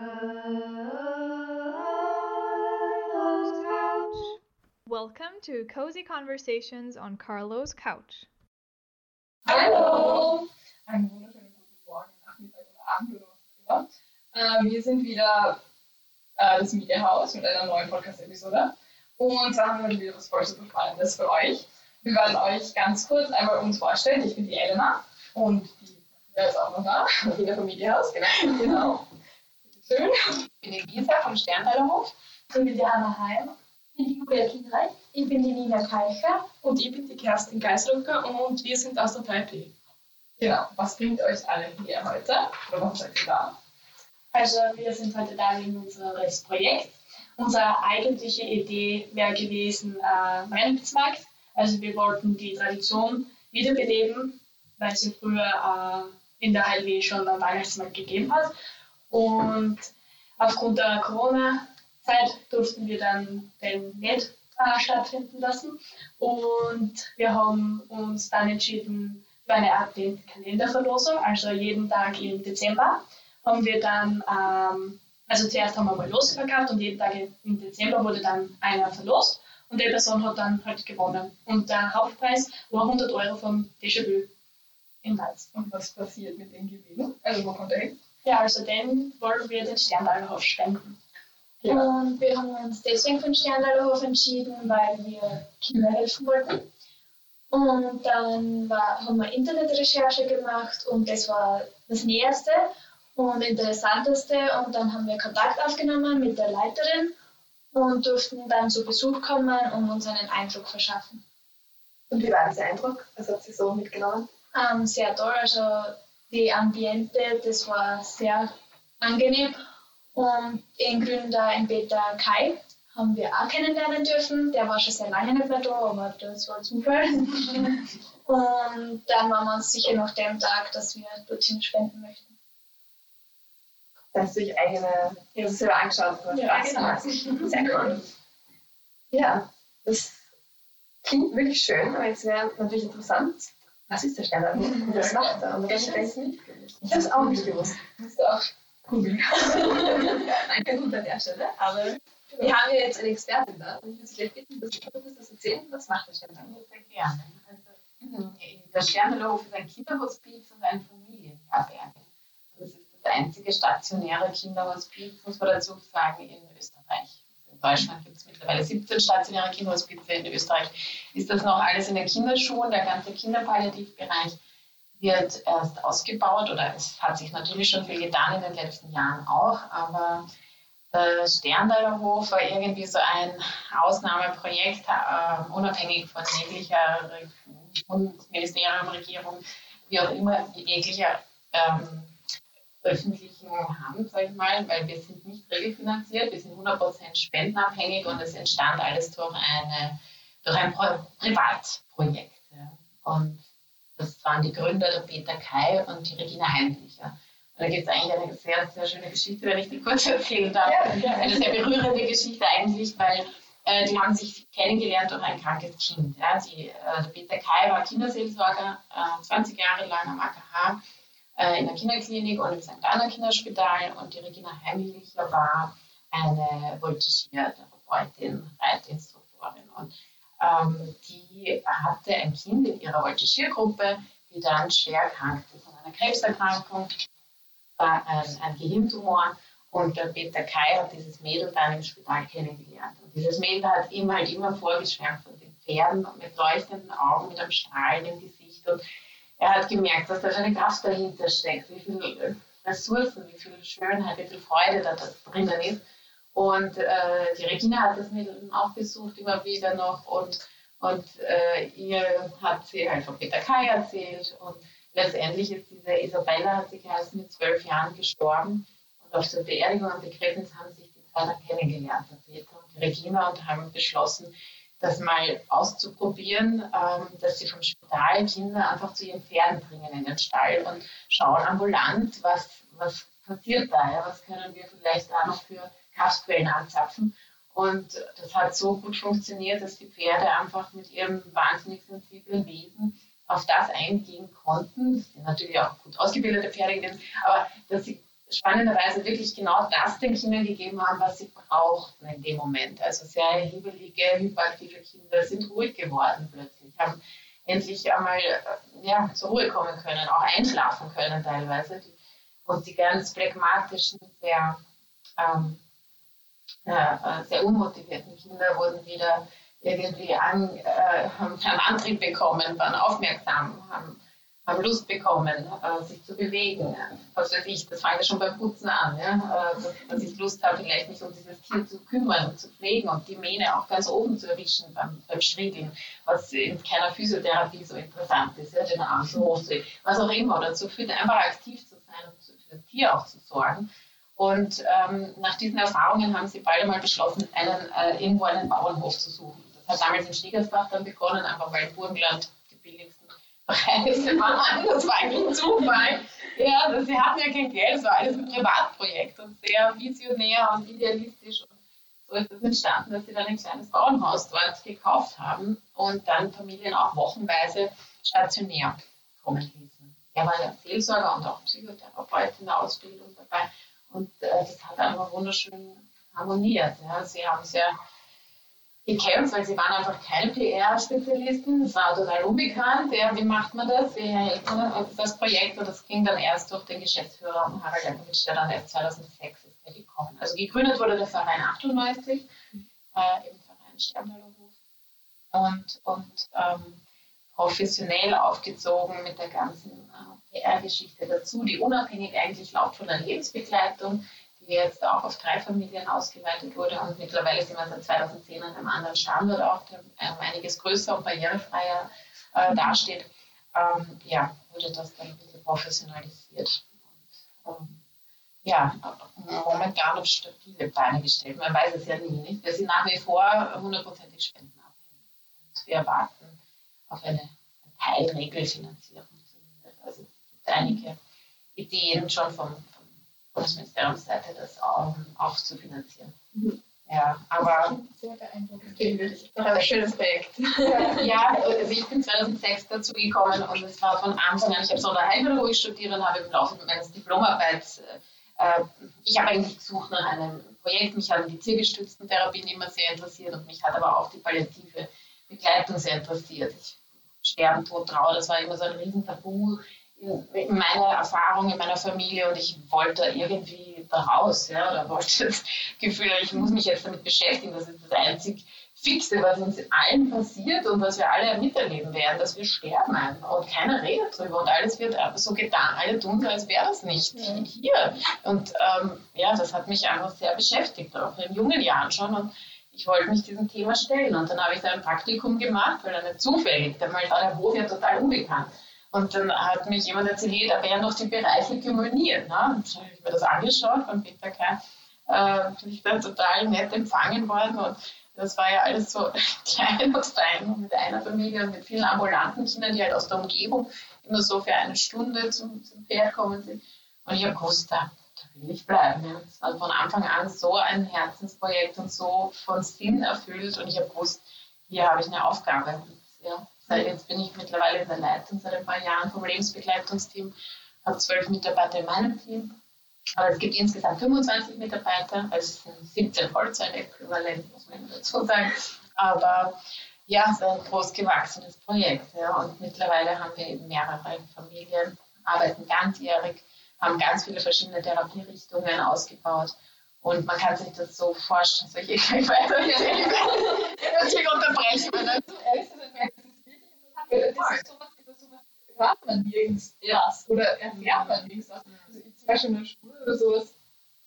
Carlo's Couch. Welcome to Cozy Conversations on Carlo's Couch. Hallo! Einen wunderschönen guten Morgen, Nachmittag oder Abend oder was auch immer. Äh, wir sind wieder äh, das Mediahaus mit einer neuen Podcast-Episode. Und da haben wir wieder was voll super Spannendes für euch. Wir werden euch ganz kurz einmal uns vorstellen. Ich bin die Elena und die Wer ist auch noch da? Wiener Familienhaus, genau. genau. Schön. Ich bin die Lisa vom Sternteilerhof. Ich bin die Anna Heim. Ich bin die Julia Kindreich. Ich bin die Nina Keicher. Und ich bin die Kerstin Geislucker und wir sind aus der 3P. Genau. Was bringt euch alle hier heute? Oder was seid ihr da? Also wir sind heute da wegen unseres Projekts. Unsere eigentliche Idee wäre gewesen äh, Weihnachtsmarkt. Also wir wollten die Tradition wiederbeleben, weil sie früher äh, in der HLW schon einen Weihnachtsmarkt gegeben hat. Und aufgrund der Corona-Zeit durften wir dann den nicht äh, stattfinden lassen. Und wir haben uns dann entschieden für eine Art Kalenderverlosung, also jeden Tag im Dezember haben wir dann, ähm, also zuerst haben wir mal Lose verkauft und jeden Tag im Dezember wurde dann einer verlost und die Person hat dann halt gewonnen. Und der Hauptpreis war 100 Euro vom Déjà-vu in Mainz. Und was passiert mit dem Gewinn? Also wo kommt er hin? Ja, also den wollen wir den Sterndalerhof spenden. Ja. Und wir haben uns deswegen für den Sterndalerhof entschieden, weil wir Kindern helfen wollten. Und dann war, haben wir Internetrecherche gemacht und das war das Näherste und Interessanteste. Und dann haben wir Kontakt aufgenommen mit der Leiterin und durften dann zu Besuch kommen und uns einen Eindruck verschaffen. Und wie war dieser Eindruck? Was hat sie so mitgenommen? Ähm, sehr toll, also die Ambiente, das war sehr angenehm. Und den Gründer, in Peter Kai, haben wir auch kennenlernen dürfen. Der war schon sehr lange nicht mehr da, aber das war Zufall. Und dann waren wir uns sicher nach dem Tag, dass wir dorthin spenden möchten. Da hast du dich eigene Hilfe selber angeschaut und ja, genau. Sehr cool. Ja, das klingt wirklich schön, aber jetzt wäre natürlich interessant, was ist der Sternadler und was macht er? Und was ich nicht Ich habe es auch nicht gewusst. Musst du auch googeln. Nein, kein Grund an der Stelle, aber wir haben ja jetzt eine Expertin da und ich würde Sie gleich bitten, dass du uns das erzählen. Was macht der Sternadler? Sehr gerne. Also, der Sternadlerhof ist ein Kinderhospiz und ein Familienherberge. Das ist das einzige stationäre Kinderhospiz, muss man dazu sagen, in Österreich. Deutschland gibt es mittlerweile 17 stationäre Kinderhospize. In Österreich ist das noch alles in den Kinderschuhen. Der ganze Kinderpalliativbereich wird erst ausgebaut oder es hat sich natürlich schon viel getan in den letzten Jahren auch, aber der Sterndeiler Hof war irgendwie so ein Ausnahmeprojekt, äh, unabhängig von jeglicher Bundesministerium, Regierung, wie auch immer, jeglicher ähm, öffentlichen Hand, sage ich mal, weil wir sind nicht regelfinanziert, wir sind 100% spendenabhängig und es entstand alles durch, eine, durch ein Pro Privatprojekt. Ja. Und das waren die Gründer, der Peter Kai und die Regina Heinricher. Und da gibt es eigentlich eine sehr, sehr schöne Geschichte, wenn ich die kurz erzählen darf. Ja. Eine sehr berührende Geschichte eigentlich, weil äh, die haben sich kennengelernt durch ein krankes Kind. Ja. Die, äh, der Peter Kai war Kinderseelsorger, äh, 20 Jahre lang am AKH in der Kinderklinik und im St. Anna Kinderspital und die Regina Heimlicher war eine Voltigiertherapeutin, Reitinstruktorin und ähm, die hatte ein Kind in ihrer Voltigiergruppe, die dann schwer erkrankte von einer Krebserkrankung, war ein, ein Gehirntumor und der Peter Kai hat dieses Mädel dann im Spital kennengelernt. Und dieses Mädel hat ihm halt immer vorgeschwärmt von den Pferden mit leuchtenden Augen, mit einem Strahl im Gesicht und er hat gemerkt, dass da eine Kraft dahinter steckt, wie viele Ressourcen, wie viel Schönheit, wie viel Freude da drinnen ist. Und äh, die Regina hat das Mädel auch besucht, immer wieder noch. Und, und äh, ihr hat sie halt von Peter Kai erzählt. Und letztendlich ist diese Isabella, hat sie geheißen, mit zwölf Jahren gestorben. Und auf der Beerdigung und Begräbnis haben sich die zwei dann kennengelernt, der Peter und die Regina, und haben beschlossen, das mal auszuprobieren, ähm, dass sie vom Spital Kinder einfach zu ihren Pferden bringen in den Stall und schauen ambulant, was, was passiert da, ja? was können wir vielleicht da noch für Kraftquellen anzapfen. Und das hat so gut funktioniert, dass die Pferde einfach mit ihrem wahnsinnig sensiblen Wesen auf das eingehen konnten. Das sind natürlich auch gut ausgebildete Pferde aber dass sie spannenderweise wirklich genau das den Kindern gegeben haben, was sie brauchten in dem Moment. Also sehr hibbelige, hyperaktive Kinder sind ruhig geworden plötzlich, haben endlich einmal äh, ja, zur Ruhe kommen können, auch einschlafen können teilweise. Und die ganz phlegmatischen, sehr, ähm, äh, sehr unmotivierten Kinder wurden wieder irgendwie an, äh, einen Antrieb bekommen, waren aufmerksam, haben haben Lust bekommen, äh, sich zu bewegen. Was weiß ich, das fängt ja schon beim Putzen an, ja? äh, dass, dass, ich Lust habe, vielleicht mich um dieses Tier zu kümmern und zu pflegen und die Mähne auch ganz oben zu erwischen beim, beim Striegeln, was in keiner Physiotherapie so interessant ist, ja? den Arm so hoch was auch immer, oder zu führen, einfach aktiv zu sein und für das Tier auch zu sorgen. Und ähm, nach diesen Erfahrungen haben sie beide mal beschlossen, einen, äh, irgendwo einen Bauernhof zu suchen. Das hat damals in Stiegersbach dann begonnen, einfach weil Burgenland Preise waren. Das war eigentlich Zufall. Ja, also sie hatten ja kein Geld, es war alles ein Privatprojekt und sehr visionär und idealistisch. Und so ist es entstanden, dass sie dann ein kleines Bauernhaus dort gekauft haben und dann Familien auch wochenweise stationär kommen ließen. Er war ja Seelsorger und auch Psychotherapeut in der Ausbildung dabei. Und äh, das hat einfach wunderschön harmoniert. Ja. Sie haben sehr gekämpft, weil sie waren einfach keine PR-Spezialisten. Das war total unbekannt. Ja, wie macht man das? Wie hält man das Projekt? Und das ging dann erst durch den Geschäftsführer Harald Jankovic, der dann erst 2006 ist der gekommen. Also gegründet wurde der Verein 98, äh, im Verein Sterntaler Und, und ähm, professionell aufgezogen mit der ganzen äh, PR-Geschichte dazu, die unabhängig eigentlich läuft von der Lebensbegleitung die jetzt auch auf drei Familien ausgeweitet wurde. Und mittlerweile sind wir seit 2010 an einem anderen Standort auch, der ähm, einiges größer und barrierefreier äh, dasteht. Ähm, ja, wurde das dann ein bisschen professionalisiert. Und, ähm, ja, momentan auf stabile Beine gestellt. Man weiß es ja nie. Nicht? Wir sind nach wie vor hundertprozentig spendenabhängig. Und wir erwarten auf eine Teilregelfinanzierung zumindest. Also es gibt einige Ideen schon vom, Bundesministeriumsseite das auch, auch zu finanzieren. Mhm. Ja, aber. Sehr beeindruckend, ein schönes Projekt. ja, also ich bin 2006 dazu gekommen und es war von Anfang an, ich habe Sonderheilpädagogik studiert und habe im Laufe meines Diplomarbeits, äh, ich habe eigentlich gesucht nach einem Projekt, mich haben die tiergestützten Therapien immer sehr interessiert und mich hat aber auch die palliative Begleitung sehr interessiert. Ich, Sterben, Tod, Trauer, das war immer so ein Riesentabu meine Erfahrung in meiner Familie und ich wollte irgendwie da raus, ja, oder wollte das Gefühl, ich muss mich jetzt damit beschäftigen, das ist das einzig Fixe, was uns allen passiert und was wir alle miterleben werden, dass wir sterben und keiner redet drüber und alles wird so getan, alle tun so, als wäre das nicht ja. hier. Und ähm, ja, das hat mich einfach sehr beschäftigt, auch in jungen Jahren schon und ich wollte mich diesem Thema stellen und dann habe ich da ein Praktikum gemacht, weil dann nicht zufällig, der mal war der Hof ja total unbekannt und dann hat mich jemand erzählt, da wären noch die Bereiche gemoniert. Ne? Und dann habe ich mir das angeschaut von Peter K. Äh, bin ich dann total nett empfangen worden. Und das war ja alles so klein und fein mit einer Familie und mit vielen ambulanten Kindern, die halt aus der Umgebung immer so für eine Stunde zum, zum Pferd kommen sind. Und ich habe gewusst, da, da will ich bleiben. Ja. Das war von Anfang an so ein Herzensprojekt und so von Sinn erfüllt. Und ich habe gewusst, hier habe ich eine Aufgabe. Ja, Jetzt bin ich mittlerweile in der Leitung seit ein paar Jahren vom Lebensbegleitungsteam, habe zwölf Mitarbeiter in meinem Team. Aber es gibt insgesamt 25 Mitarbeiter, also es sind 17 Vollzeit-Äquivalent, muss man dazu sagen. Aber ja, es ist ein groß gewachsenes Projekt. Ja. Und mittlerweile haben wir eben mehrere Familien, arbeiten ganzjährig, haben ganz viele verschiedene Therapierichtungen ausgebaut. Und man kann sich das so vorstellen, soll ich gleich weiter unterbrechen. Das ist sowas, über sowas hört man nirgends erst oder erfährt man nirgends Also zum Beispiel in der Schule oder sowas.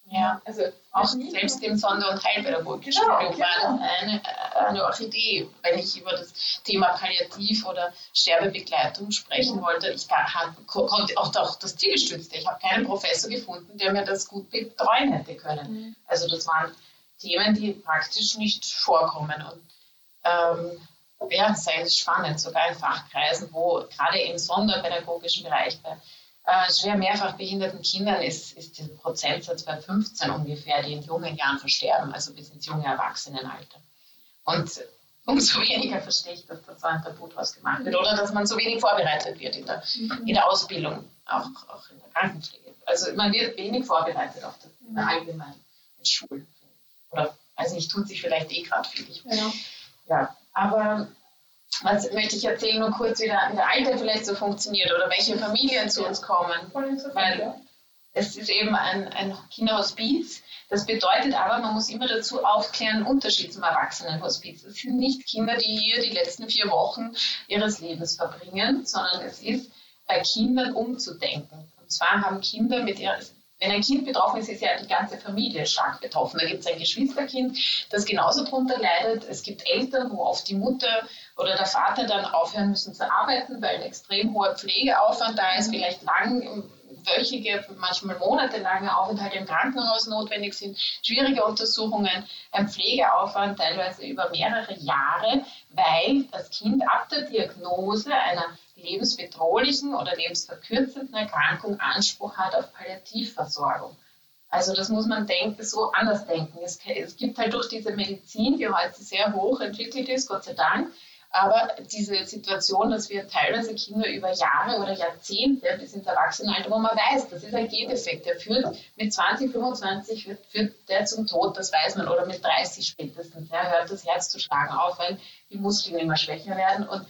Ja, also auch selbst im Sonder- und Heilpädagogischen genau, Studium war genau. eine, eine Orchidee, wenn ich über das Thema Palliativ- oder Sterbebegleitung sprechen genau. wollte. Ich konnte auch, auch das Zielgestützte. Ich habe keinen Professor gefunden, der mir das gut betreuen hätte können. Mhm. Also das waren Themen, die praktisch nicht vorkommen. Und ähm, ja, sehr spannend, sogar in Fachkreisen, wo gerade im sonderpädagogischen Bereich bei äh, schwer mehrfach behinderten Kindern ist, ist der Prozentsatz bei 15 ungefähr, die in jungen Jahren versterben, also bis ins junge Erwachsenenalter. Und umso weniger verstehe ich, dass da so ein Tabu draus gemacht wird oder dass man so wenig vorbereitet wird in der, mhm. in der Ausbildung, auch, auch in der Krankenpflege also man wird wenig vorbereitet auf das mhm. allgemein in Schulen. Oder, also ich tut sich vielleicht eh gerade viel. Ja. ja, aber was möchte ich erzählen, nur kurz, wie der, wie der Alter vielleicht so funktioniert oder welche Familien zu uns kommen. Weil es ist eben ein, ein Kinderhospiz. Das bedeutet aber, man muss immer dazu aufklären, Unterschied zum Erwachsenenhospiz. Es sind nicht Kinder, die hier die letzten vier Wochen ihres Lebens verbringen, sondern es ist bei Kindern umzudenken. Und zwar haben Kinder mit ihrer, wenn ein Kind betroffen ist, ist ja die ganze Familie stark betroffen. Da gibt es ein Geschwisterkind, das genauso darunter leidet. Es gibt Eltern, wo oft die Mutter oder der Vater dann aufhören müssen zu arbeiten, weil ein extrem hoher Pflegeaufwand da ist, vielleicht lang wöchige, manchmal monatelange Aufenthalte im Krankenhaus notwendig sind, schwierige Untersuchungen, ein Pflegeaufwand teilweise über mehrere Jahre, weil das Kind ab der Diagnose einer lebensbedrohlichen oder lebensverkürzenden Erkrankung Anspruch hat auf Palliativversorgung. Also das muss man denken, so anders denken. Es, es gibt halt durch diese Medizin, die heute sehr hoch entwickelt ist, Gott sei Dank, aber diese Situation, dass wir teilweise Kinder über Jahre oder Jahrzehnte bis ins Erwachsenenalter, wo man weiß, das ist ein Gendefekt, der führt mit 20, 25 führt, führt der zum Tod, das weiß man, oder mit 30 spätestens. Ja, hört das Herz zu schlagen auf, weil die Muskeln immer schwächer werden. Und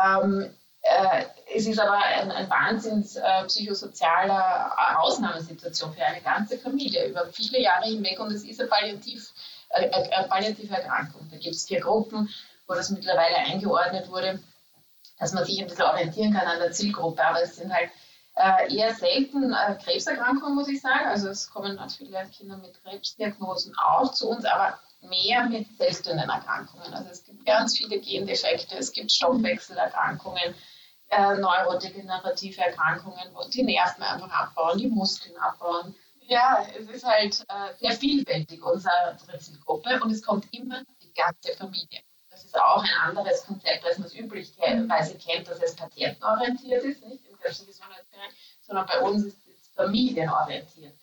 ähm, äh, es ist aber ein, ein wahnsinns äh, psychosozialer Ausnahmesituation für eine ganze Familie über viele Jahre hinweg und es ist eine, Palliativ, äh, eine palliative Erkrankung. Da gibt es vier Gruppen wo das mittlerweile eingeordnet wurde, dass man sich ein bisschen orientieren kann an der Zielgruppe. Aber es sind halt äh, eher selten äh, Krebserkrankungen, muss ich sagen. Also es kommen viele Kinder mit Krebsdiagnosen auch zu uns, aber mehr mit seltenen Erkrankungen. Also es gibt ganz viele Gendefekte, es gibt Stoffwechselerkrankungen, äh, neurodegenerative Erkrankungen, wo die Nerven einfach abbauen, die Muskeln abbauen. Ja, es ist halt äh, sehr vielfältig, unsere Zielgruppe, und es kommt immer die ganze Familie ist auch ein anderes Konzept, als man es üblicherweise kennt, dass es patientenorientiert ist, nicht im kirchlichen Gesundheitsbereich, sondern bei uns ist es familienorientiert.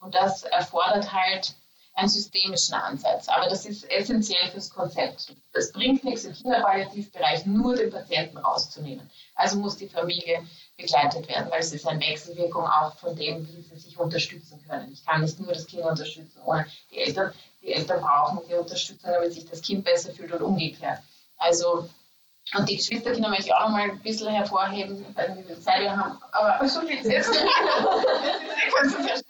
Und das erfordert halt einen systemischen Ansatz. Aber das ist essentiell fürs Konzept. Es bringt nichts im Kinderpalliativbereich nur den Patienten rauszunehmen. Also muss die Familie begleitet werden, weil es ist eine Wechselwirkung auch von dem, wie sie sich unterstützen können. Ich kann nicht nur das Kind unterstützen ohne die Eltern die Eltern brauchen die Unterstützung, damit sich das Kind besser fühlt und umgekehrt. Also, und die Geschwisterkinder möchte ich auch noch mal ein bisschen hervorheben, weil wir viel Zeit haben. Aber so viel jetzt. das ist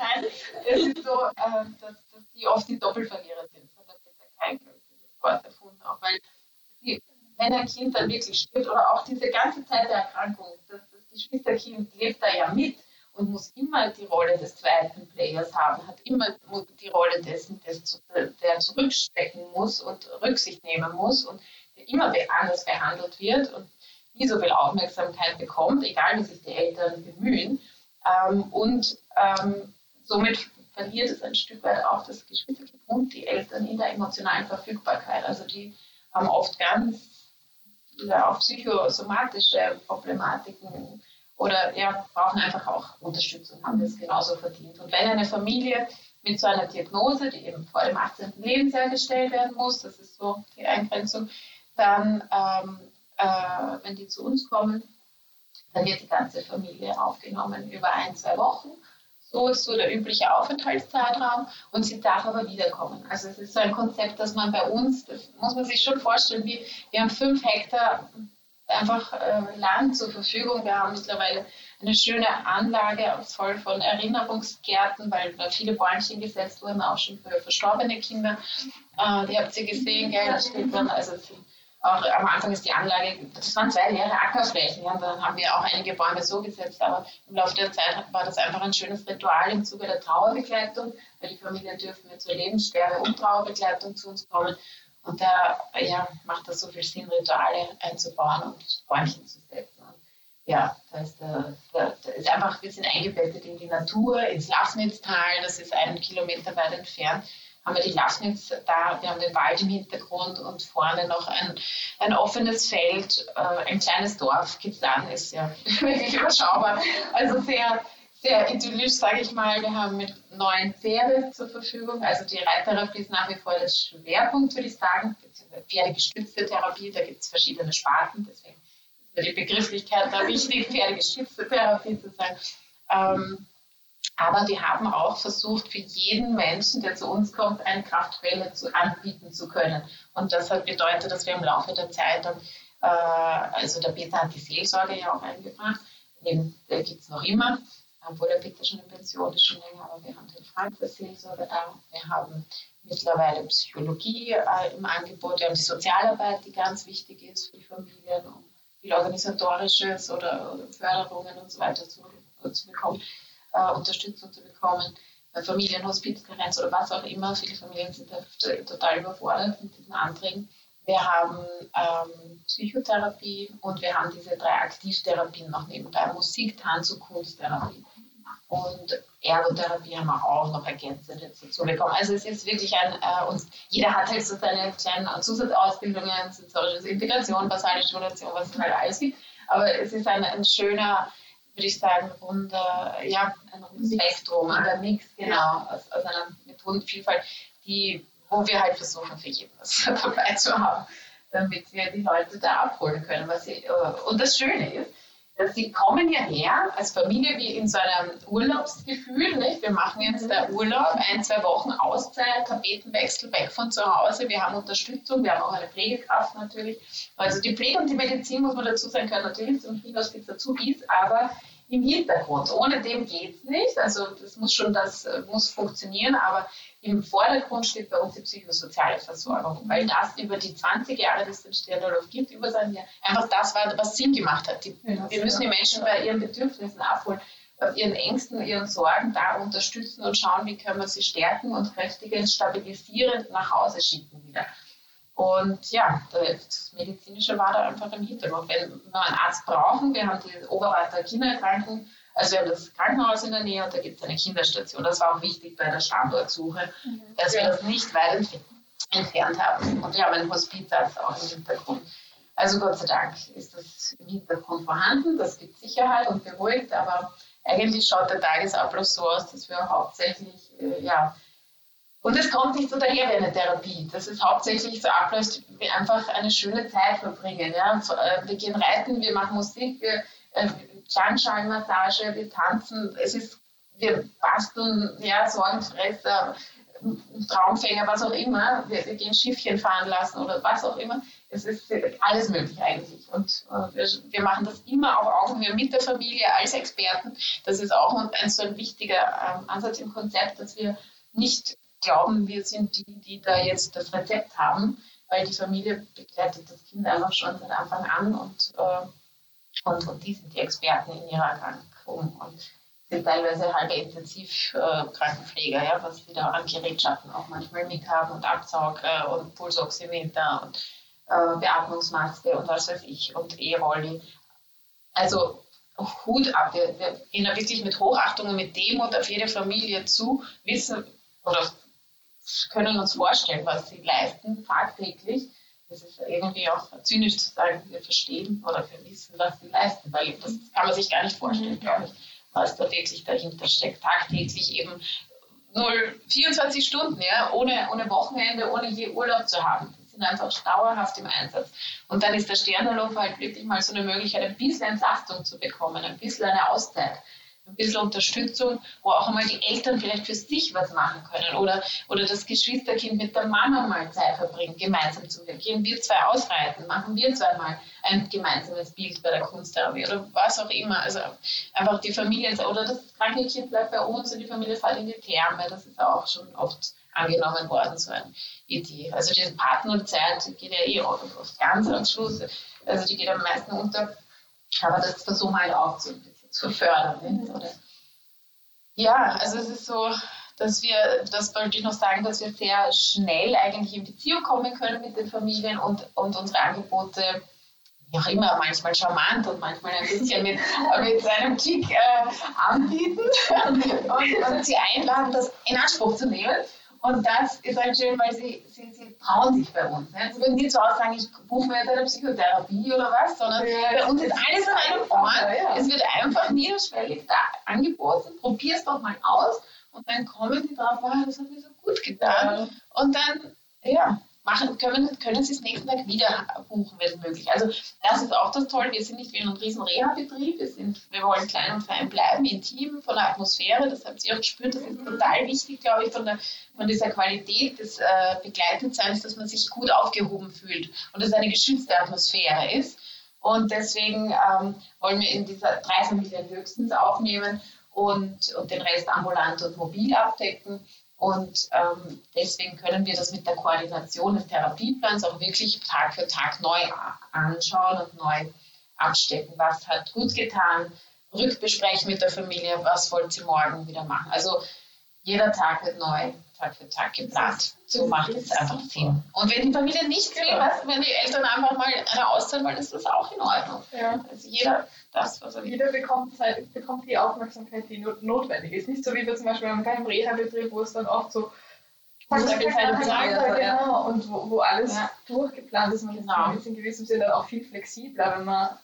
Es ist so, äh, dass die oft die Doppelverlierer sind. Das hat Peter kein Wort erfunden, auch weil die, wenn ein Kind dann wirklich stirbt oder auch diese ganze Zeit der Erkrankung, das, das Geschwisterkind lebt da ja mit und muss immer die Rolle des zweiten Players haben, hat immer die Rolle dessen, der zurückstecken muss und Rücksicht nehmen muss und der immer anders behandelt wird und nie so viel Aufmerksamkeit bekommt, egal wie sich die Eltern bemühen. Ähm, und ähm, somit verliert es ein Stück weit auch das Geschwisterkind und die Eltern in der emotionalen Verfügbarkeit. Also die haben oft ganz ja, auch psychosomatische Problematiken oder ja, brauchen einfach auch Unterstützung, haben das genauso verdient. Und wenn eine Familie mit so einer Diagnose, die eben vor dem 18. Lebensjahr gestellt werden muss, das ist so die Eingrenzung, dann, ähm, äh, wenn die zu uns kommen, dann wird die ganze Familie aufgenommen über ein, zwei Wochen. So ist so der übliche Aufenthaltszeitraum und sie darf aber wiederkommen. Also es ist so ein Konzept, dass man bei uns, das muss man sich schon vorstellen, wie, wir haben fünf Hektar einfach äh, Land zur Verfügung. Wir haben mittlerweile eine schöne Anlage voll von Erinnerungsgärten, weil da viele Bäumchen gesetzt wurden, auch schon für verstorbene Kinder. Äh, die habt ihr gesehen, gell? Da steht dann, also auch am Anfang ist die Anlage, das waren zwei leere Ackerflächen, ja, dann haben wir auch einige Bäume so gesetzt, aber im Laufe der Zeit war das einfach ein schönes Ritual im Zuge der Trauerbegleitung, weil die Familien dürfen mit zur Lebenssperre und Trauerbegleitung zu uns kommen. Und da ja, macht das so viel Sinn, Rituale einzubauen und Bäumchen zu setzen. Und ja, da ist, der, der, der ist einfach, wir sind eingebettet in die Natur, ins Lafnitztal, das ist einen Kilometer weit entfernt haben wir die Lafnitz da, wir haben den Wald im Hintergrund und vorne noch ein, ein offenes Feld, äh, ein kleines Dorf. Kitzlan ist ja wirklich überschaubar. Also sehr, sehr idyllisch, sage ich mal. Wir haben mit neun Pferde zur Verfügung. Also die Reitertherapie ist nach wie vor der Schwerpunkt, würde ich sagen. Pferdegestützte Therapie, da gibt es verschiedene Sparten, deswegen ist mir die Begrifflichkeit da wichtig, pferdegestützte Therapie zu sagen. Ähm, Aber wir haben auch versucht, für jeden Menschen, der zu uns kommt, eine Kraftquelle zu, anbieten zu können. Und das hat bedeutet, dass wir im Laufe der Zeit dann, äh, also der Peter hat die Seelsorge ja auch eingebracht, den gibt es noch immer, obwohl der Peter schon in Pension ist, schon länger, aber wir haben den Frank für Seelsorge da. Wir haben mittlerweile Psychologie äh, im Angebot, wir haben die Sozialarbeit, die ganz wichtig ist für die Familien, um viel organisatorisches oder, oder Förderungen und so weiter zu, zu bekommen äh, Unterstützung zu bekommen, bei Familienhospizkarenz oder was auch immer. Viele Familien sind total überfordert mit diesen Anträgen. Wir haben ähm, Psychotherapie und wir haben diese drei Aktivtherapien noch nebenbei: Musik, Tanz und Kunsttherapie. Und Ergotherapie haben wir auch noch ergänzend dazu bekommen. Also es ist wirklich ein, äh, und jeder hat halt so seine kleinen Zusatzausbildungen, sensorische Integration, basale Stimulation, was es halt alles gibt. Aber es ist ein, ein schöner würde ich sagen, rund, ja, ein rundes Spektrum, ein Mix, genau, aus, aus einer Methodenvielfalt, die, wo wir halt versuchen, für jeden was dabei zu haben, damit wir die Leute da abholen können. Was sie, äh, und das Schöne ist, sie kommen hierher als Familie wie in so einem Urlaubsgefühl. Nicht? Wir machen jetzt der Urlaub, ein, zwei Wochen Auszeit, Tapetenwechsel weg von zu Hause. Wir haben Unterstützung, wir haben auch eine Pflegekraft natürlich. Also die Pflege und die Medizin, muss man dazu sagen, können natürlich zum Kinderhospiz dazu ist, aber im Hintergrund. Ohne dem geht es nicht. Also das muss schon, das äh, muss funktionieren, aber im Vordergrund steht bei uns die psychosoziale Versorgung, weil das über die 20 Jahre, die es den Sternlauf gibt, über sein Jahr, einfach das war, was Sinn gemacht hat. Die, wir müssen die Menschen bei ihren Bedürfnissen abholen, bei ihren Ängsten, ihren Sorgen da unterstützen und schauen, wie können wir sie stärken und kräftigen, stabilisierend nach Hause schicken wieder. Und ja, das Medizinische war da einfach im Hintergrund. Wenn wir einen Arzt brauchen, wir haben die Oberreiter Kindererkrankung, also wir haben das Krankenhaus in der Nähe und da gibt es eine Kinderstation. Das war auch wichtig bei der Standortsuche, mhm. dass wir das nicht weit entfernt haben. Und wir haben einen Hospizarzt auch im Hintergrund. Also Gott sei Dank ist das im Hintergrund vorhanden, das gibt Sicherheit und beruhigt, aber eigentlich schaut der Tagesablauf so aus, dass wir hauptsächlich äh, ja, und es kommt nicht so daher wie eine Therapie. Das ist hauptsächlich so abläuft, wir einfach eine schöne Zeit verbringen. Ja? Äh, wir gehen reiten, wir machen Musik, wir äh, wir tanzen. Es ist, wir basteln, ja, Sorgenfresser, Traumfänger, was auch immer. Wir, wir, gehen Schiffchen fahren lassen oder was auch immer. Es ist alles möglich eigentlich. Und äh, wir, wir, machen das immer auf Augenhöhe mit der Familie als Experten. Das ist auch ein, so ein wichtiger ähm, Ansatz im Konzept, dass wir nicht glauben, wir sind die, die da jetzt das Rezept haben, weil die Familie begleitet das Kind einfach schon von Anfang an und, äh, und, und die sind die Experten in ihrer Erkrankung und sind teilweise halbe intensiv äh, ja, was sie da an Gerätschaften auch manchmal mithaben und Absaug äh, und Pulsoximeter und äh, Beatmungsmaske und was weiß ich und E-Rolli. Also Hut ab, wir, wir gehen da wirklich mit Hochachtung und mit Demut auf jede Familie zu, wissen oder können uns vorstellen, was sie leisten tagtäglich. Das ist irgendwie auch zynisch zu sagen, wir verstehen oder wir wissen, was sie leisten, weil das kann man sich gar nicht vorstellen, mhm. glaube ich, was da wirklich dahinter steckt. Tagtäglich eben 0, 24 Stunden, ja, ohne, ohne Wochenende, ohne je Urlaub zu haben. Die sind einfach dauerhaft im Einsatz. Und dann ist der Sternenhof halt wirklich mal so eine Möglichkeit, ein bisschen Entlastung zu bekommen, ein bisschen eine Auszeit ein bisschen Unterstützung, wo auch einmal die Eltern vielleicht für sich was machen können oder, oder das Geschwisterkind mit der Mama mal Zeit verbringt, gemeinsam zu gehen wir zwei ausreiten, machen wir zweimal ein gemeinsames Bild bei der Kunsttherapie oder was auch immer. Also einfach die Familie oder das kranke Kind bleibt bei uns und die Familie fährt in die Therme. Das ist auch schon oft angenommen worden, so eine Idee. Also diese Partnerzeit geht ja eh oft ganz am Schluss, also die geht am meisten unter. Aber das versuchen wir halt auch zu fördern. Nicht? Oder, ja, also es ist so, dass wir, das wollte ich noch sagen, dass wir sehr schnell eigentlich in Beziehung kommen können mit den Familien und, und unsere Angebote, wie auch immer, manchmal charmant und manchmal ein bisschen mit, mit seinem Kick äh, anbieten und, und sie einladen, das in Anspruch zu nehmen. Und das ist halt schön, weil sie, sie, sie trauen sich bei uns. Ne? Sie würden nie zu Hause sagen, ich buche mir jetzt eine Psychotherapie oder was, sondern ja, bei uns ist alles an einem Ort. Ja. Es wird einfach niederschwellig da angeboten. Probier es doch mal aus. Und dann kommen die drauf, wow, das hat mir so gut getan. Ja. Und dann, ja, machen, können, können Sie es nächsten Tag wieder buchen, wenn möglich. Also das ist auch das Tolle. Wir sind nicht wie ein riesen Reha-Betrieb. Wir, wir wollen klein und fein bleiben, intim, von der Atmosphäre. Das habt ihr auch gespürt. Das ist total wichtig, glaube ich, von, der, von dieser Qualität des äh, Begleitetseins, dass man sich gut aufgehoben fühlt und dass eine geschützte Atmosphäre ist. Und deswegen ähm, wollen wir in dieser drei Familien höchstens aufnehmen und, und den Rest ambulant und mobil abdecken. Und ähm, deswegen können wir das mit der Koordination des Therapieplans auch wirklich Tag für Tag neu anschauen und neu abstecken. Was hat gut getan? Rückbesprechen mit der Familie, was wollt ihr morgen wieder machen? Also jeder Tag wird neu, Tag für Tag geplant. So macht es einfach Sinn. Und wenn die Familie nicht will, was, wenn die Eltern einfach mal Auszeit wollen, ist das auch in Ordnung. Ja. Also jeder das, was er will. Jeder bekommt, Zeit, bekommt die Aufmerksamkeit, die notwendig ist. Nicht so wie wir zum Beispiel beim kleinen Reha-Betrieb, wo es dann oft so genau, und wo, wo alles ja. durchgeplant ist. Man genau. ist in gewissem Sinne auch viel flexibler, wenn man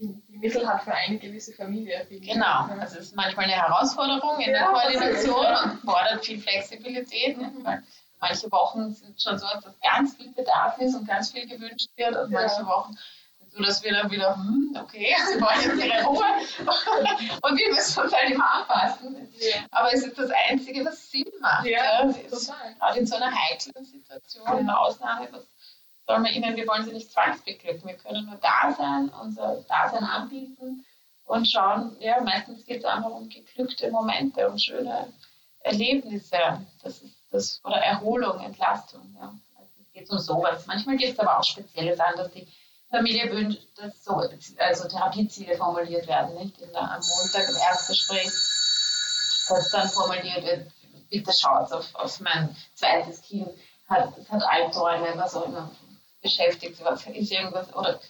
die, Mittel hat für eine gewisse Familie. Genau, also es ist manchmal eine Herausforderung in ja, der Koordination und fordert viel Flexibilität. Mhm. Weil manche Wochen sind schon so, dass ganz viel Bedarf ist und ganz viel gewünscht wird und ja. manche Wochen so dass wir dann wieder, hm, okay, sie wollen jetzt ihre Ruhe und wir müssen uns halt immer anpassen. Aber es ist das Einzige, was Sinn macht. Ja. Gerade in so einer heiklen Situation, in einer Ausnahme, was soll man ihnen, wir wollen sie nicht zwangsbeglücken, wir können nur da sein, unser Dasein anbieten und schauen, ja, meistens geht es einfach um geglückte Momente, um schöne Erlebnisse, das ist das, oder Erholung, Entlastung. Ja. Also es geht um sowas. Manchmal geht es aber auch Spezielles an, dass die Familie wünscht, dass so also Therapieziele formuliert werden, nicht? In der, am Montag im Erstgespräch, dass dann formuliert wird, bitte schaut auf, auf mein zweites Kind, hat, hat Albträume, was auch immer, beschäftigt, was ist irgendwas, oder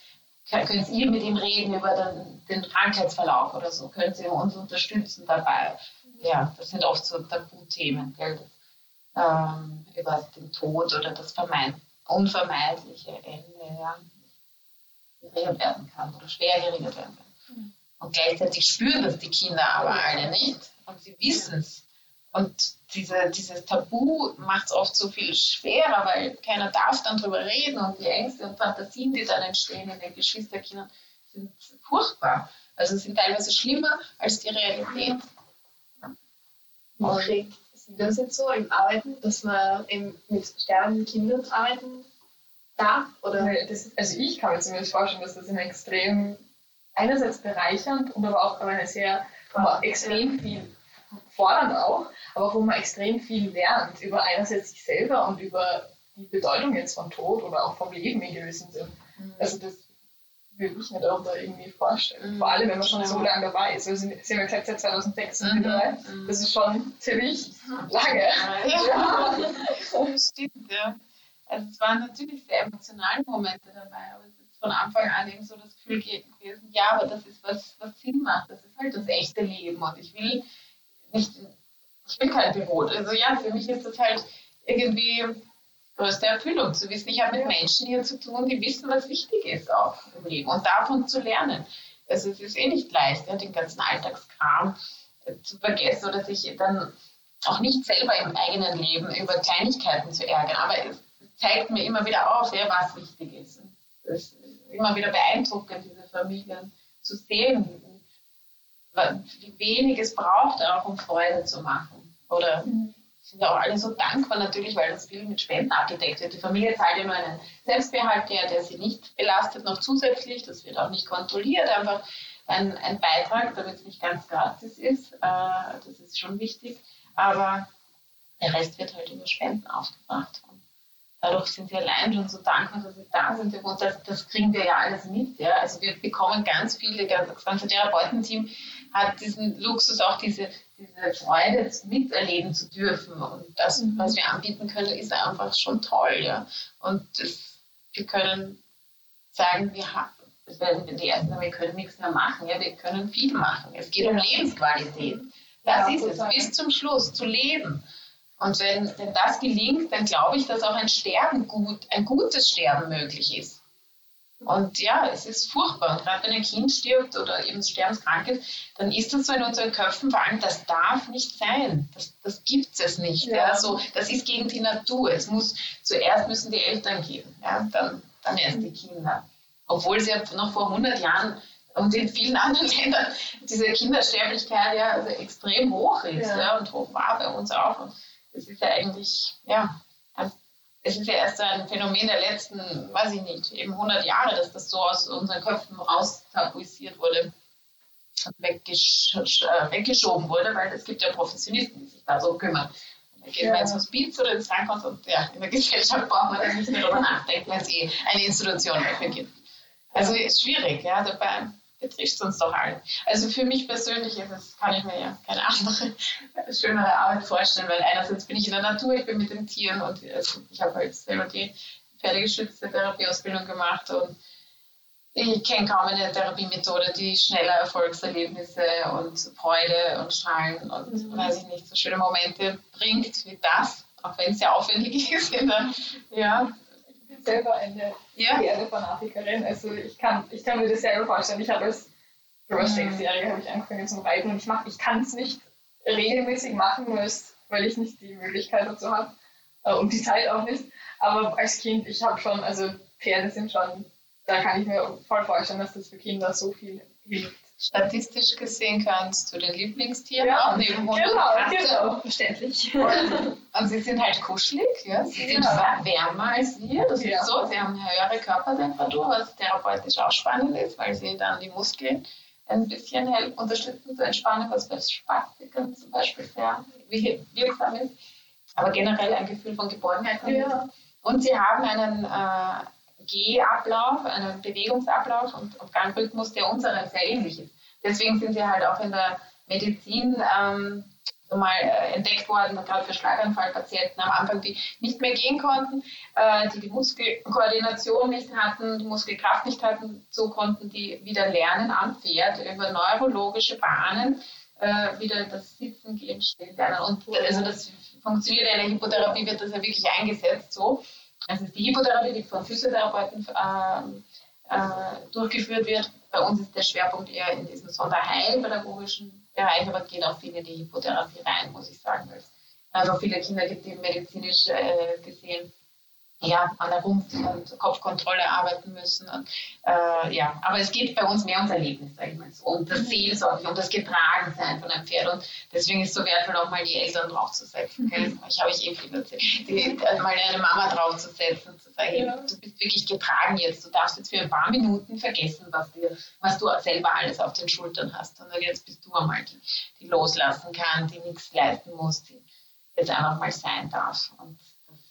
können Sie mit ihm reden über den, den Krankheitsverlauf oder so, können Sie uns unterstützen dabei. Ja, das sind oft so Tabuthemen, gell? Ähm, über den Tod oder das Vermeid unvermeidliche Ende. Ja geregelt werden kann oder schwer geregelt werden kann. Mhm. Und gleichzeitig spüren das die Kinder aber alle nicht und sie wissen es. Und diese, dieses Tabu macht es oft so viel schwerer, weil keiner darf dann drüber reden und die Ängste und Fantasien, die dann entstehen in den Geschwisterkindern, sind furchtbar. Also sind teilweise schlimmer als die Realität. Okay. Ist das jetzt so im Arbeiten, dass man eben mit sterbenden Kindern arbeiten darf? Oder? Das, also ich kann mir zumindest vorstellen, dass das ein extrem einerseits bereichernd und aber auch eine sehr aber extrem viel fordernd auch, aber wo man extrem viel lernt über einerseits sich selber und über die Bedeutung jetzt von Tod oder auch vom Leben in gewissem Sinn. Mhm. Also das würde ich mir auch da irgendwie vorstellen. Mhm. Vor allem, wenn man schon so lange dabei ist. Also, Sie haben ja gesagt, seit 2006 sind mhm. dabei. Mhm. Das ist schon ziemlich lange. Ja, ja. stimmt, ja. Also es waren natürlich sehr emotionale Momente dabei, aber es ist von Anfang an eben so das Gefühl gewesen, ja, aber das ist was, was Sinn macht. Das ist halt das echte Leben und ich will nicht, ich will kein Pilot. Also ja, für mich ist das halt irgendwie größte Erfüllung zu wissen, ich habe mit Menschen hier zu tun, die wissen, was wichtig ist auch im Leben und davon zu lernen. Also es ist eh nicht leicht, ja, den ganzen Alltagskram zu vergessen oder sich dann auch nicht selber im eigenen Leben über Kleinigkeiten zu ärgern. Aber es zeigt mir immer wieder auf, ja, was wichtig ist. Das ist immer wieder beeindruckend, diese Familien zu sehen, wie wenig es braucht, auch um Freude zu machen. Oder mhm. sind auch alle so dankbar natürlich, weil das viel mit Spenden abgedeckt wird. Die Familie zahlt ja nur einen Selbstbehalt her, der sie nicht belastet, noch zusätzlich. Das wird auch nicht kontrolliert, einfach ein, ein Beitrag, damit es nicht ganz gratis ist. Äh, das ist schon wichtig. Aber der Rest wird halt über Spenden aufgebracht dadurch sind wir allein schon so dankbar, dass wir da sind. Und das, das kriegen wir ja alles mit. Ja? Also wir bekommen ganz viele, das ganze Therapeutenteam hat diesen Luxus, auch diese, diese Freude miterleben zu dürfen. Und das, mhm. was wir anbieten können, ist einfach schon toll. Ja? Und das, wir können sagen, wir haben das werden wir die ersten, wir können nichts mehr machen. Ja, wir können viel machen. Es geht um Lebensqualität. Das ja, ist es, bis zum Schluss, zu leben. Und wenn, wenn das gelingt, dann glaube ich, dass auch ein Sterben gut, ein gutes Sterben möglich ist. Und ja, es ist furchtbar. Und gerade wenn ein Kind stirbt oder eben sterbenskrank ist, dann ist das so in unseren Köpfen verankert, das darf nicht sein. Das, das gibt es nicht. Ja. ja. so, das ist gegen die Natur. Es muss, zuerst müssen die Eltern gehen, ja, dann, dann erst die Kinder. Obwohl sie ja noch vor 100 Jahren und in vielen anderen Ländern diese Kindersterblichkeit ja also extrem hoch ist ja. ja. und hoch war bei uns auch. Und das ist ja eigentlich, ja, es ist ja erst ein Phänomen der letzten, weiß ich nicht, eben 100 Jahre, dass das so aus unseren Köpfen raus tabuisiert wurde und weggesch äh, weggeschoben wurde, weil es gibt ja Professionisten, die sich da so kümmern. Da geht ja. man ins Hospiz oder ins Krankenhaus und ja, in der Gesellschaft braucht man da nicht mehr darüber nachdenken, weil es eh eine Institution dafür gibt. Also ist schwierig, ja, dabei betrifft es uns doch alle. Also für mich persönlich ist es, kann ich mir ja keine andere, schönere Arbeit vorstellen, weil einerseits bin ich in der Natur, ich bin mit den Tieren und also ich habe halt selber die pferdegeschützte Therapieausbildung gemacht und ich kenne kaum eine Therapiemethode, die schneller Erfolgserlebnisse und Freude und Strahlen und mhm. weiß ich nicht, so schöne Momente bringt wie das, auch wenn es sehr aufwendig ist. Der, ja, selber eine ja. Pferdefanatikerin. Also ich kann, ich kann mir das selber vorstellen. Ich habe als über mhm. Habe ich angefangen zum Reiten und ich ich kann es nicht regelmäßig machen, weil ich nicht die Möglichkeit dazu habe äh, und die Zeit auch nicht. Aber als Kind, ich habe schon, also Pferde sind schon, da kann ich mir voll vorstellen, dass das für Kinder so viel hilft statistisch gesehen kannst du den Lieblingstieren ja, auch neben Hund genau, und Katze. Genau, verständlich. Und, sie sind halt kuschelig, ja? sie sind ja. wärmer als wir, das ja. ist so, sie haben eine höhere Körpertemperatur, was therapeutisch auch spannend ist, weil sie dann die Muskeln ein bisschen unterstützen zu entspannen, was bei Spastikern zum Beispiel sehr wirksam ist. Aber generell ein Gefühl von Geborgenheit. Ja. Und sie haben einen äh, Gehablauf, einen Bewegungsablauf und, und Gangrhythmus, der unserem sehr ähnlich ist. Deswegen sind sie halt auch in der Medizin ähm, mal äh, entdeckt worden, gerade für Schlaganfallpatienten am Anfang, die nicht mehr gehen konnten, äh, die die Muskelkoordination nicht hatten, die Muskelkraft nicht hatten, so konnten die wieder lernen am Pferd über neurologische Bahnen äh, wieder das Sitzen, Gehen, Stehen lernen. Und also das funktioniert in der Hypotherapie, wird das ja wirklich eingesetzt so. Also die Hypotherapie, die von Physiotherapeuten äh, äh, durchgeführt wird. Bei uns ist der Schwerpunkt eher in diesem sonderheilpädagogischen Bereich, aber es geht auch viel in die Hypotherapie rein, muss ich sagen. Weil es also viele Kinder gibt, die medizinisch äh, gesehen ja, an der Rumpf- und Kopfkontrolle arbeiten müssen. Und, äh, ja, aber es geht bei uns mehr ums Erlebnis, sag ich mal so. Und das Seelsorge und das Getragensein von einem Pferd. Und deswegen ist es so wertvoll, auch mal die Eltern draufzusetzen. Mhm. Ich habe ich eh viel erzählt. Die, also mal eine Mama draufzusetzen, zu sagen, ja. du bist wirklich getragen jetzt. Du darfst jetzt für ein paar Minuten vergessen, was, dir, was du selber alles auf den Schultern hast. Und jetzt bist du einmal die, die loslassen kann, die nichts leisten muss, die jetzt einfach mal sein darf. Und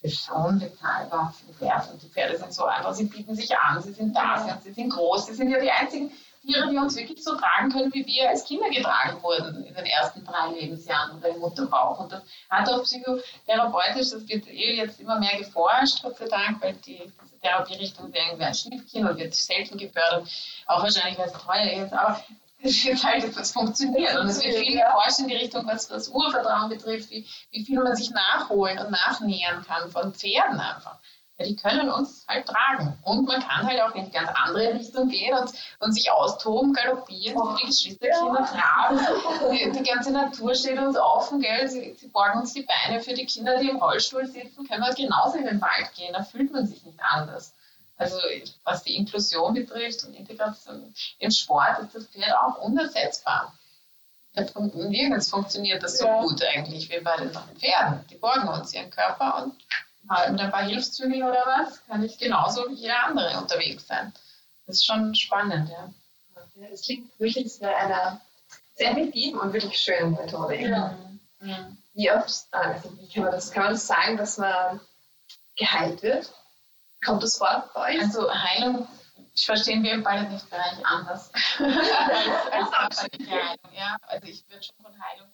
ist unbezahlbar wert. Und die Pferde sind so einfach, sie bieten sich an, sie sind da, sie sind groß, sie sind ja die einzigen Tiere, die uns wirklich so tragen können, wie wir als Kinder getragen wurden in den ersten drei Lebensjahren oder im Mutterbauch. Und das hat auch psychotherapeutisch, das wird eh jetzt immer mehr geforscht, Gott sei Dank, weil die diese Therapierichtung irgendwie ein Schnittkind und wird selten gefördert, auch wahrscheinlich, weil es teuer ist. Aber es wird halt etwas funktioniert. Und es wird viel geforscht in die Richtung, was das Urvertrauen betrifft, wie, wie viel man sich nachholen und nachnähern kann von Pferden einfach. Ja, die können uns halt tragen. Und man kann halt auch in die ganz andere Richtung gehen und, und sich austoben, galoppieren, oh, die Geschwisterkinder tragen. Die, die, ganze Natur steht uns offen, gell? Sie, sie borgen uns die Beine für die Kinder, die im Rollstuhl sitzen, können wir genauso in den Wald gehen. Da fühlt man sich nicht anders. Also was die Inklusion betrifft und Integration im Sport ist das Pferd auch unersetzbar. Nirgends funktioniert das so ja. gut eigentlich wie bei den Pferden. Die borgen uns ihren Körper und mit ein paar Hilfszügeln oder was, kann ich genauso wie jeder andere unterwegs sein. Das ist schon spannend, ja. Es klingt wirklich wie einer sehr effektiven und wirklich schönen Methode. Ja. Wie oft, also wie kann man das, kann man das sagen, dass man geheilt wird? Kommt das vor bei euch? Also Heilung verstehen wir im Palliativbereich anders als, als Heilung. Ja? Also ich würde schon von Heilung,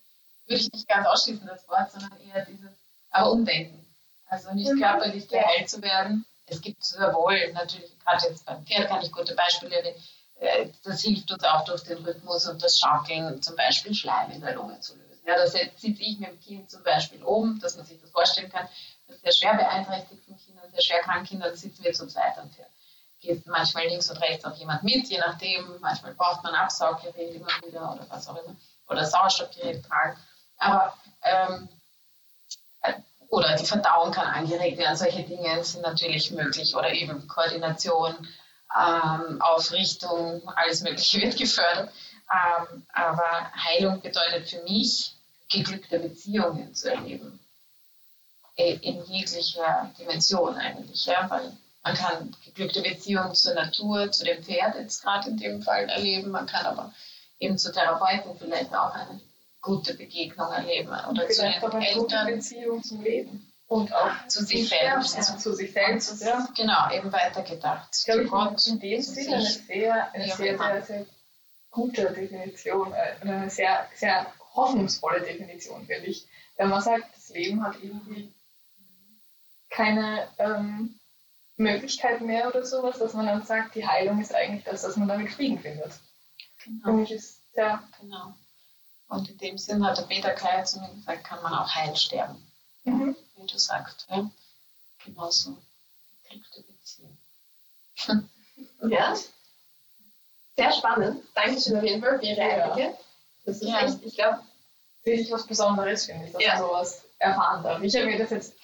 würde ich nicht ganz ausschließen, das Wort, sondern eher dieses, aber Umdenken. Also nicht mhm. körperlich geheilt zu werden. Es gibt sehr wohl, natürlich, gerade jetzt beim Pferd kann ich gute Beispiele nennen, äh, das hilft uns auch durch den Rhythmus und das Schaukeln, zum Beispiel Schleim in der Lunge zu lösen. Ja, das sitze ich mit dem Kind zum Beispiel oben, dass man sich das vorstellen kann, das sehr schwer beeinträchtigten Kindern, sehr schwer kranken Kindern sitzen wir zu zweit am Pferd. geht manchmal links und rechts auch jemand mit, je nachdem. Manchmal braucht man Absauggerät immer wieder oder was auch immer. Oder Sauerstoffgerät tragen. Aber ähm, oder die Verdauung kann angeregt werden. Solche Dinge sind natürlich möglich. Oder eben Koordination, ähm, Ausrichtung, alles Mögliche wird gefördert. Ähm, aber Heilung bedeutet für mich, geglückte Beziehungen zu erleben. In jeglicher Dimension eigentlich. Ja? Weil man kann geglückte Beziehungen zur Natur, zu dem Pferd jetzt gerade in dem Fall erleben. Man kann aber eben zu Therapeuten vielleicht auch eine gute Begegnung erleben oder zu den Eltern. gute Beziehung zum Leben. Und auch Zu sich selbst. Ja, zu sich selbst. Ja. Genau, eben weitergedacht. Ich glaube, Zu Gott, in dem Sinne eine sehr, eine auch sehr, immer. sehr, sehr gute Definition, äh, eine sehr, sehr hoffnungsvolle Definition, finde ich. Wenn man sagt, das Leben hat irgendwie keine ähm, Möglichkeit mehr oder sowas, dass man dann sagt, die Heilung ist eigentlich das, dass man damit Frieden findet. Genau. Für mich ist ja genau. Und in dem Sinn hat der Peter Kleier zu mir gesagt, kann man auch heil sterben, mhm. wie du sagst. Ja? Genauso geglückte Beziehung. Ja. Sehr spannend. Dankeschön auf jeden Fall für Ihre Ja. Einblicke. Das ist Ja. echt, ich glaube, wirklich was Besonderes, finde ich, dass Ja. man sowas erfahren darf. Ich habe mir das jetzt,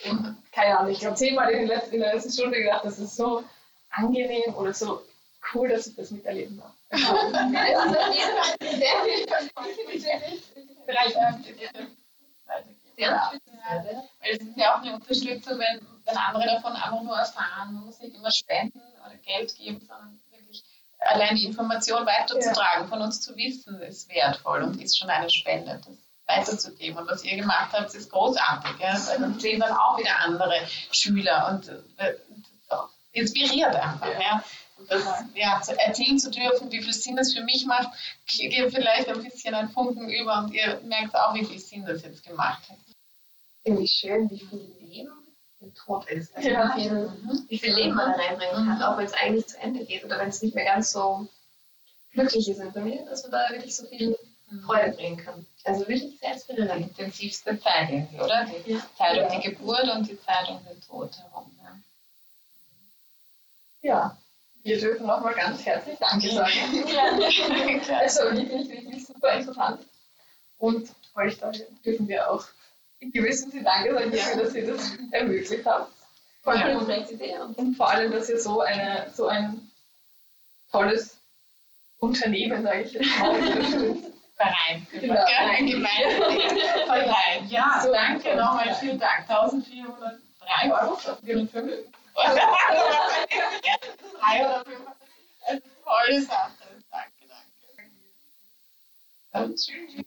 keine Ahnung, ich glaube zehnmal in, letzten, in der letzten Stunde gedacht, das ist so angenehm oder so cool, dass ich das miterleben darf. es ist auf jeden Fall sehr viel Ja. Weil es ist ja auch eine Unterstützung, wenn, wenn andere davon einfach nur erfahren. Man muss nicht immer spenden oder Geld geben, sondern wirklich allein die Information weiterzutragen, von uns zu wissen, ist wertvoll und ist schon eine Spende. Das weiterzugeben. Und was ihr gemacht habt, ist großartig. Ja? Weil dann sehen dann auch wieder andere Schüler und äh, inspiriert einfach. Ja? Und das ja, zu erzählen zu dürfen, wie viel Sinn das für mich macht, geht vielleicht ein bisschen ein Funken über und ihr merkt auch, wie viel Sinn das jetzt gemacht hat. Finde ich schön, wie viel Leben im Tod ist. Also Ja. wie, viel, wie viel Leben man da reinbringen kann, auch wenn es eigentlich zu Ende geht oder wenn es nicht mehr ganz so glücklich ist in Familie, dass man da wirklich so viel Freude bringen kann. Also wirklich sehr Die intensivste Zeit irgendwie, oder? Die Ja. Zeit um die Geburt und die Zeit um den Tod herum. Ja. Ja, wir dürfen nochmal ganz herzlich Danke sagen. Also wirklich, wirklich super interessant. Und euch da dürfen wir auch in gewissem Sinne Danke sagen dafür, dass ihr das ermöglicht habt. Ja. komplexe Idee. Und vor allem, dass ihr so, eine, so ein tolles Unternehmen, sage ich jetzt mal. Verein. Genau. Ja, ein. Ja, So, danke nochmal. Vielen Dank. 1403 Euro. 405. Drei oder fünf. Eine tolle Sache. Danke, danke. Und tschüss.